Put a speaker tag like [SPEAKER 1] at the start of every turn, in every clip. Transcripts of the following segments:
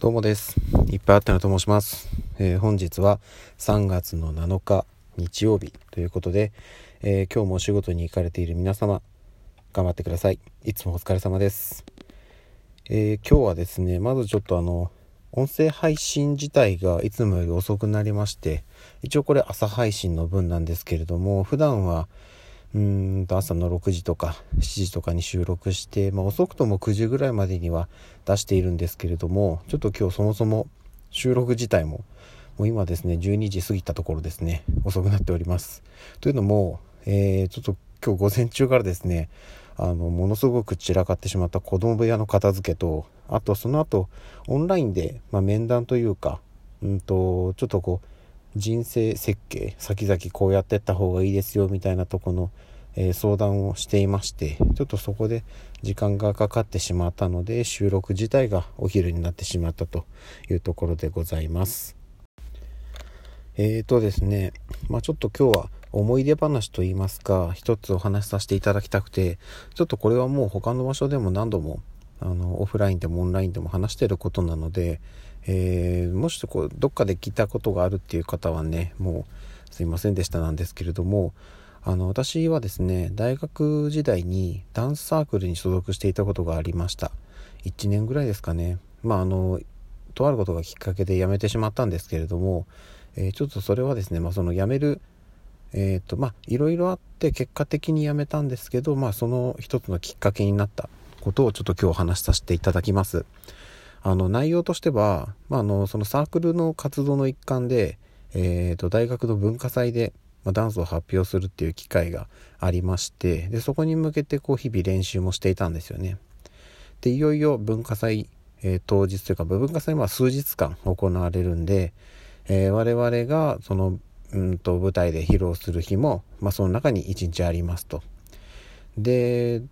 [SPEAKER 1] どうもです。いっぱいあったなと申します。えー、本日は3月の7日日曜日ということで、えー、今日もお仕事に行かれている皆様、頑張ってください。いつもお疲れ様です。えー、今日はですね、まずちょっとあの、音声配信自体がいつもより遅くなりまして、一応これ朝配信の分なんですけれども、普段はうんと朝の6時とか7時とかに収録して、まあ、遅くとも9時ぐらいまでには出しているんですけれどもちょっと今日そもそも収録自体ももう今ですね12時過ぎたところですね遅くなっております。というのも、えー、ちょっと今日午前中からですねあのものすごく散らかってしまった子供部屋の片付けとあとその後オンラインで、まあ、面談というかうんとちょっとこう人生設計先々こうやってった方がいいですよみたいなとこの、えー、相談をしていましてちょっとそこで時間がかかってしまったので収録自体がお昼になってしまったというところでございます。えーとですねまあちょっと今日は思い出話と言いますか一つお話しさせていただきたくてちょっとこれはもう他の場所でも何度もあのオフラインでもオンラインでも話してることなのでえー、もしこうどっかで聞いたことがあるっていう方はねもうすいませんでしたなんですけれどもあの私はですね大学時代にダンスサークルに所属していたことがありました1年ぐらいですかねまああのとあることがきっかけで辞めてしまったんですけれども、えー、ちょっとそれはですね、まあ、その辞めるえっ、ー、とまあいろいろあって結果的に辞めたんですけどまあその一つのきっかけになったことをちょっと今日話しさせていただきます。あの内容としては、まあ、あのそのサークルの活動の一環で、えー、と大学の文化祭で、まあ、ダンスを発表するっていう機会がありましてでそこに向けてこう日々練習もしていたんですよね。でいよいよ文化祭、えー、当日というか文化祭は数日間行われるんで、えー、我々がそのうんと舞台で披露する日も、まあ、その中に一日ありますと。で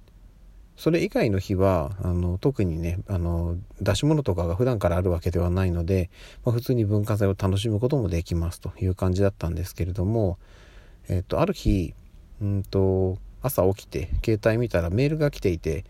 [SPEAKER 1] それ以外の日はあの特にねあの出し物とかが普段からあるわけではないので、まあ、普通に文化祭を楽しむこともできますという感じだったんですけれども、えっと、ある日うんと朝起きて携帯見たらメールが来ていて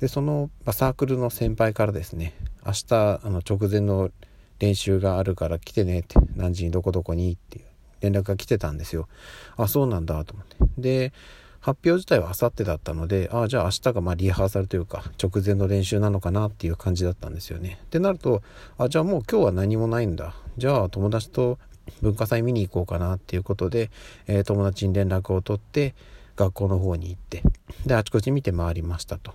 [SPEAKER 1] でその、まあ、サークルの先輩からですね明日あの直前の練習があるから来てねって何時にどこどこにっていう連絡が来てたんですよ。あそうなんだと思って。で発表自体はあさってだったので、ああ、じゃあ明日がまリハーサルというか、直前の練習なのかなっていう感じだったんですよね。ってなると、あ、じゃあもう今日は何もないんだ。じゃあ友達と文化祭見に行こうかなっていうことで、えー、友達に連絡を取って、学校の方に行って、で、あちこち見て回りましたと。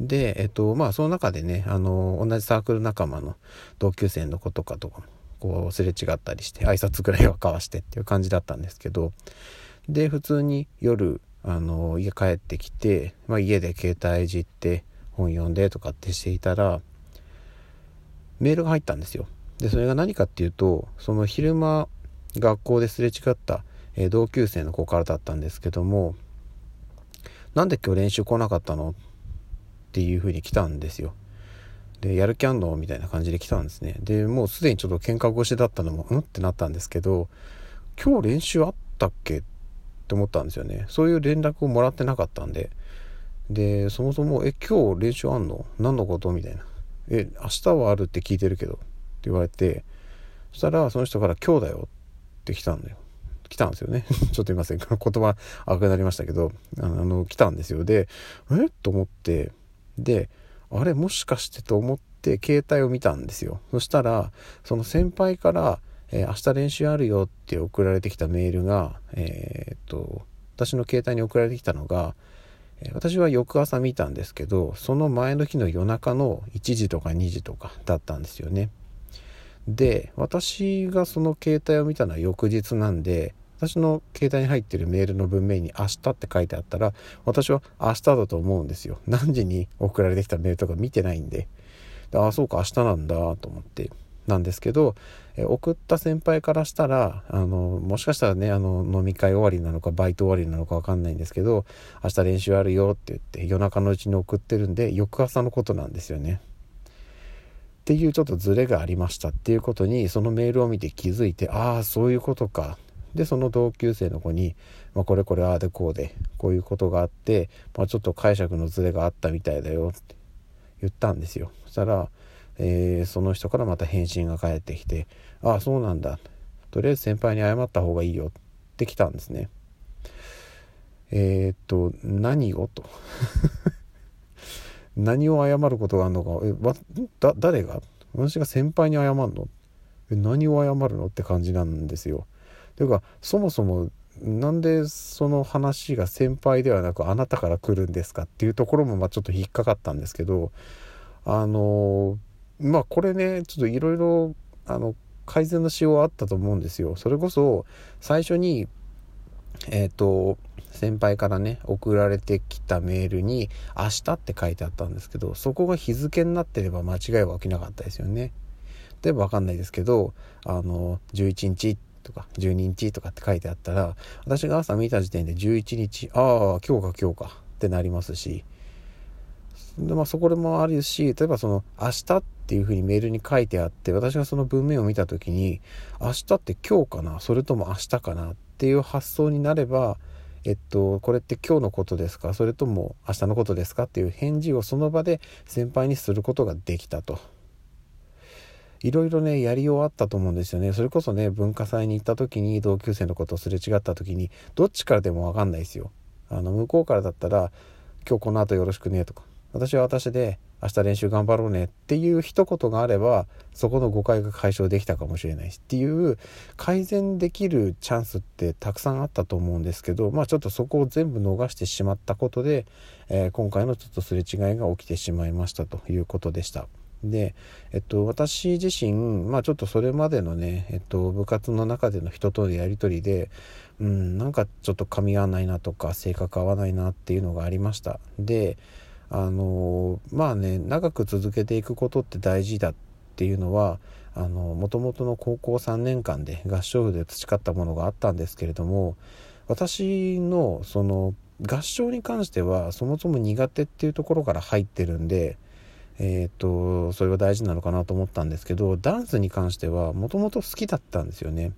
[SPEAKER 1] で、えっと、まあ、その中でね、あの、同じサークル仲間の同級生の子とかとかも、こう、すれ違ったりして、挨拶ぐらいは交わしてっていう感じだったんですけど、で、普通に夜、あの家帰ってきて、まあ、家で携帯いじって本読んでとかってしていたらメールが入ったんですよ。でそれが何かっていうとその昼間学校ですれ違った、えー、同級生の子からだったんですけども「なんで今日練習来なかったの?」っていうふうに来たんですよ。でやる気あんのみたいな感じで来たんですね。でもうすでにちょっと喧嘩越しだったのもうん？ってなったんですけど「今日練習あったっけ?」って思ったんですよね。そういう連絡をもらってなかったんで。でそもそも「え今日練習あんの？何のこと?」みたいな「え明日はあるって聞いてるけど」って言われて。そしたらその人から「今日だよ」って来たんだよ。来たんですよね。ちょっと言いません言葉赤くなりましたけど。あの来たんですよ。でえ？っと思って。であれ？もしかして？と思って携帯を見たんですよ。そしたらその先輩からえー、明日練習あるよって送られてきたメールが、えー、っと、私の携帯に送られてきたのが、え、私は翌朝見たんですけど、その前の日の夜中の1時とか2時とかだったんですよね。で、私がその携帯を見たのは翌日なんで、私の携帯に入ってるメールの文面に明日って書いてあったら、私は明日だと思うんですよ。何時に送られてきたメールとか見てないんで。ああ、そうか、明日なんだと思って。なんですけど、え送った先輩からしたらあのもしかしたらねあの飲み会終わりなのかバイト終わりなのか分かんないんですけど明日練習あるよって言って夜中のうちに送ってるんで翌朝のことなんですよね。っていうちょっとズレがありましたっていうことにそのメールを見て気づいてああそういうことかでその同級生の子に、まあ、これこれああでこうでこういうことがあって、まあ、ちょっと解釈のズレがあったみたいだよって言ったんですよそしたらえー、その人からまた返信が返ってきて「ああそうなんだ」とりあえず先輩に謝った方がいいよって来たんですね。えー、っと何をと。何を謝ることがあるのか。えわだ誰が？私が先輩に謝るの？え何を謝るのって感じなんですよ。というかそもそもなんでその話が先輩ではなくあなたから来るんですかっていうところもまあちょっと引っかかったんですけどあのまあこれねちょっといろいろあの改善のしようはあったと思うんですよ。それこそ最初にえっ、ー、と先輩からね送られてきたメールに「明日」って書いてあったんですけどそこが日付になってれば間違いは起きなかったですよね。例えば分かんないですけどあの11日とか12日とかって書いてあったら私が朝見た時点で11日ああ今日か今日かってなりますしで、まあ、そこでもあるし例えばその「明日」っていうふうにメールに書いてあって私がその文面を見た時に「明日って今日かなそれとも明日かな」っていう発想になればえっと、これって今日のことですかそれとも明日のことですかっていう返事をその場で先輩にすることができたと。いろいろねやりようあったと思うんですよね。それこそね文化祭に行った時に同級生のことをすれ違った時にどっちからでも分かんないですよ。あの向こうからだったら「今日この後よろしくね」とか。私は私で明日練習頑張ろうねっていう一言があればそこの誤解が解消できたかもしれないしっていう改善できるチャンスってたくさんあったと思うんですけどまあちょっとそこを全部逃してしまったことで、えー、今回のちょっとすれ違いが起きてしまいましたということでした。で、えっと、私自身、まあちょっとそれまでのね、えっと、部活の中での人とのやり取りで、うん、なんかちょっと噛み合わないなとか、性格合わないなっていうのがありました。で、あのまあね長く続けていくことって大事だっていうのはあの元々の高校3年間で合唱部で培ったものがあったんですけれども私のその合唱に関してはそもそも苦手っていうところから入ってるんでえっ、とそれは大事なのかなと思ったんですけどダンスに関してはもともと好きだったんですよね。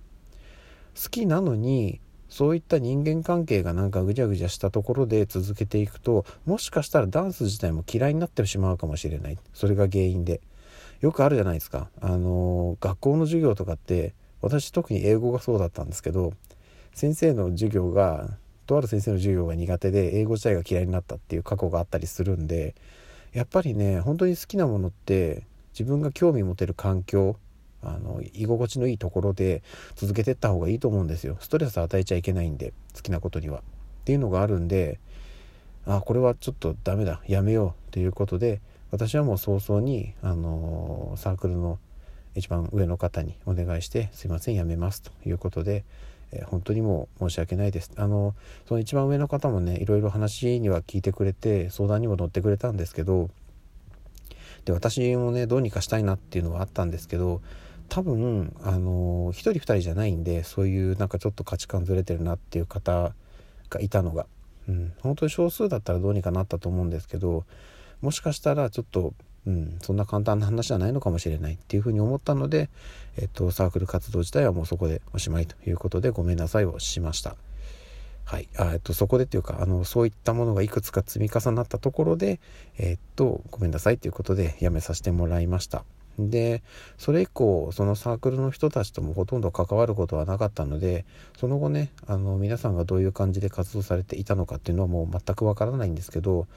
[SPEAKER 1] 好きなのにそういった人間関係がなんかぐちゃぐちゃしたところで続けていくともしかしたらダンス自体も嫌いになってしまうかもしれない。それが原因で。よくあるじゃないですか。あの学校の授業とかって私特に英語がそうだったんですけど先生の授業がとある先生の授業が苦手で英語自体が嫌いになったっていう過去があったりするんでやっぱりね本当に好きなものって自分が興味持てる環境あの居心地のいいところで続けてった方がいいと思うんですよ。ストレス与えちゃいけないんで好きなことには。っていうのがあるんであこれはちょっとダメだ。やめようということで私はもう早々にあのサークルの一番上の方にお願いしてすいませんやめますということで、えー、本当にもう申し訳ないです。あのその一番上の方もねいろいろ話には聞いてくれて相談にも乗ってくれたんですけどで私もねどうにかしたいなっていうのはあったんですけど多分あの1人2人じゃないんでそういうなんかちょっと価値観ずれてるなっていう方がいたのが、うん、本当に少数だったらどうにかなったと思うんですけどもしかしたらちょっと、うん、そんな簡単な話じゃないのかもしれないっていうふうに思ったので、えっと、サークル活動自体はもうそこでおしまいということでごめんなさいをしました。はい、あえっと、そこでっていうかあのそういったものがいくつか積み重なったところで、えっと、ごめんなさいということでやめさせてもらいました。でそれ以降そのサークルの人たちともほとんど関わることはなかったのでその後ねあの皆さんがどういう感じで活動されていたのかっていうのはもう全くわからないんですけど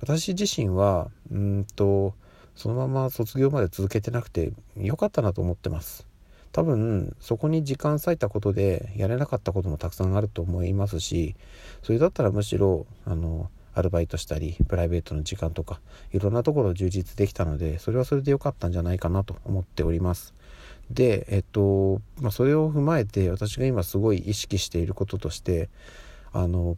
[SPEAKER 1] 私自身はうんとそのまま卒業まで続けてなくてよかったなと思ってます。多分そこに時間割いたことでやれなかったこともたくさんあると思いますしそれだったらむしろあのアルバイトしたりプライベートの時間とかいろんなところを充実できたのでそれはそれで良かったんじゃないかなと思っております。でえっと、まあ、それを踏まえて私が今すごい意識していることとしてあの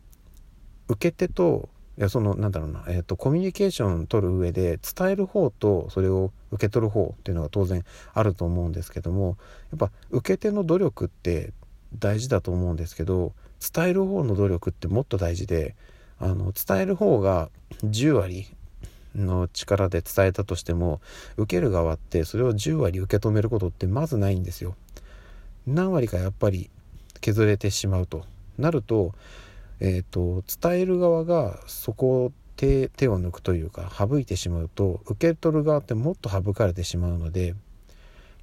[SPEAKER 1] 受け手といやそのなんだろうな、えっと、コミュニケーション取る上で伝える方とそれを受け取る方っていうのが当然あると思うんですけどもやっぱ受け手の努力って大事だと思うんですけど伝える方の努力ってもっと大事であの伝える方が10割の力で伝えたとしても受ける側ってそれを10割受け止めることってまずないんですよ。何割かやっぱり削れてしまうとなると,、えーと、伝える側がそこ手手を抜くというか省いてしまうと受け取る側ってもっと省かれてしまうので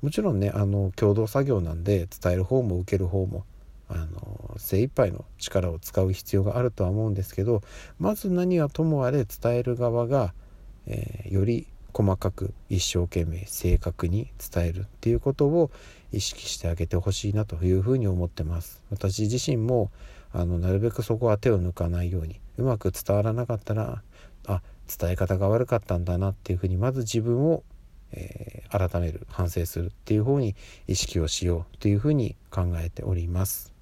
[SPEAKER 1] もちろんねあの共同作業なんで伝える方も受ける方もあの精一杯の力を使う必要があるとは思うんですけどまず何はともあれ伝える側が、えー、より細かく一生懸命正確に伝えるっていうことを意識してあげてほしいなというふに思ってます。私自身もあのなるべくそこは手を抜かないようにうまく伝わらなかったらあ伝え方が悪かったんだなっていうふうにまず自分を、えー、改める反省するっていう方に意識をしようというふうに考えております。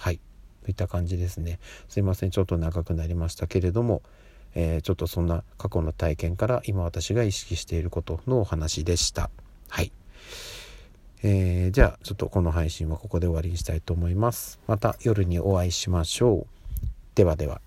[SPEAKER 1] はいといった感じですねすいませんちょっと長くなりましたけれどもえー、ちょっとそんな過去の体験から今私が意識していることのお話でした。はい。えー、じゃあちょっとこの配信はここで終わりにしたいと思います。また夜にお会いしましょう。ではでは。